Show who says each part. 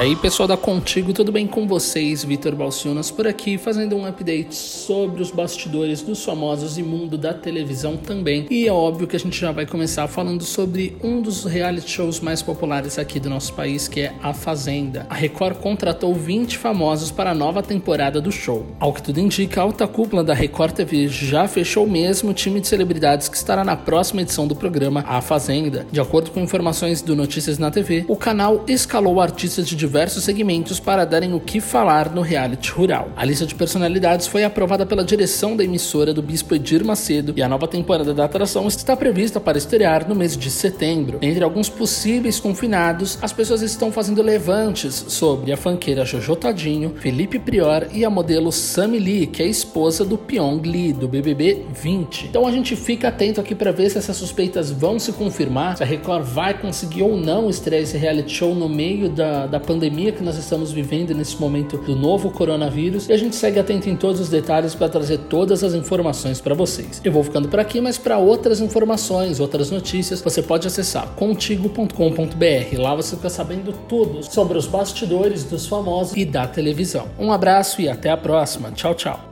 Speaker 1: aí, pessoal da Contigo, tudo bem com vocês? Vitor Balciunas por aqui, fazendo um update sobre os bastidores dos famosos e mundo da televisão também. E é óbvio que a gente já vai começar falando sobre um dos reality shows mais populares aqui do nosso país, que é A Fazenda. A Record contratou 20 famosos para a nova temporada do show. Ao que tudo indica, a alta cúpula da Record TV já fechou mesmo o time de celebridades que estará na próxima edição do programa A Fazenda. De acordo com informações do Notícias na TV, o canal escalou artistas de diversos segmentos para darem o que falar no reality rural. A lista de personalidades foi aprovada pela direção da emissora do Bispo Edir Macedo e a nova temporada da atração está prevista para estrear no mês de setembro. Entre alguns possíveis confinados, as pessoas estão fazendo levantes sobre a fanqueira Jojo Tadinho, Felipe Prior e a modelo Sammy Lee, que é esposa do Pyong Lee, do BBB 20. Então a gente fica atento aqui para ver se essas suspeitas vão se confirmar, se a Record vai conseguir ou não estrear esse reality show no meio da, da pandemia pandemia que nós estamos vivendo nesse momento do novo coronavírus e a gente segue atento em todos os detalhes para trazer todas as informações para vocês. Eu vou ficando por aqui, mas para outras informações, outras notícias, você pode acessar contigo.com.br. Lá você fica sabendo tudo sobre os bastidores dos famosos e da televisão. Um abraço e até a próxima. Tchau, tchau.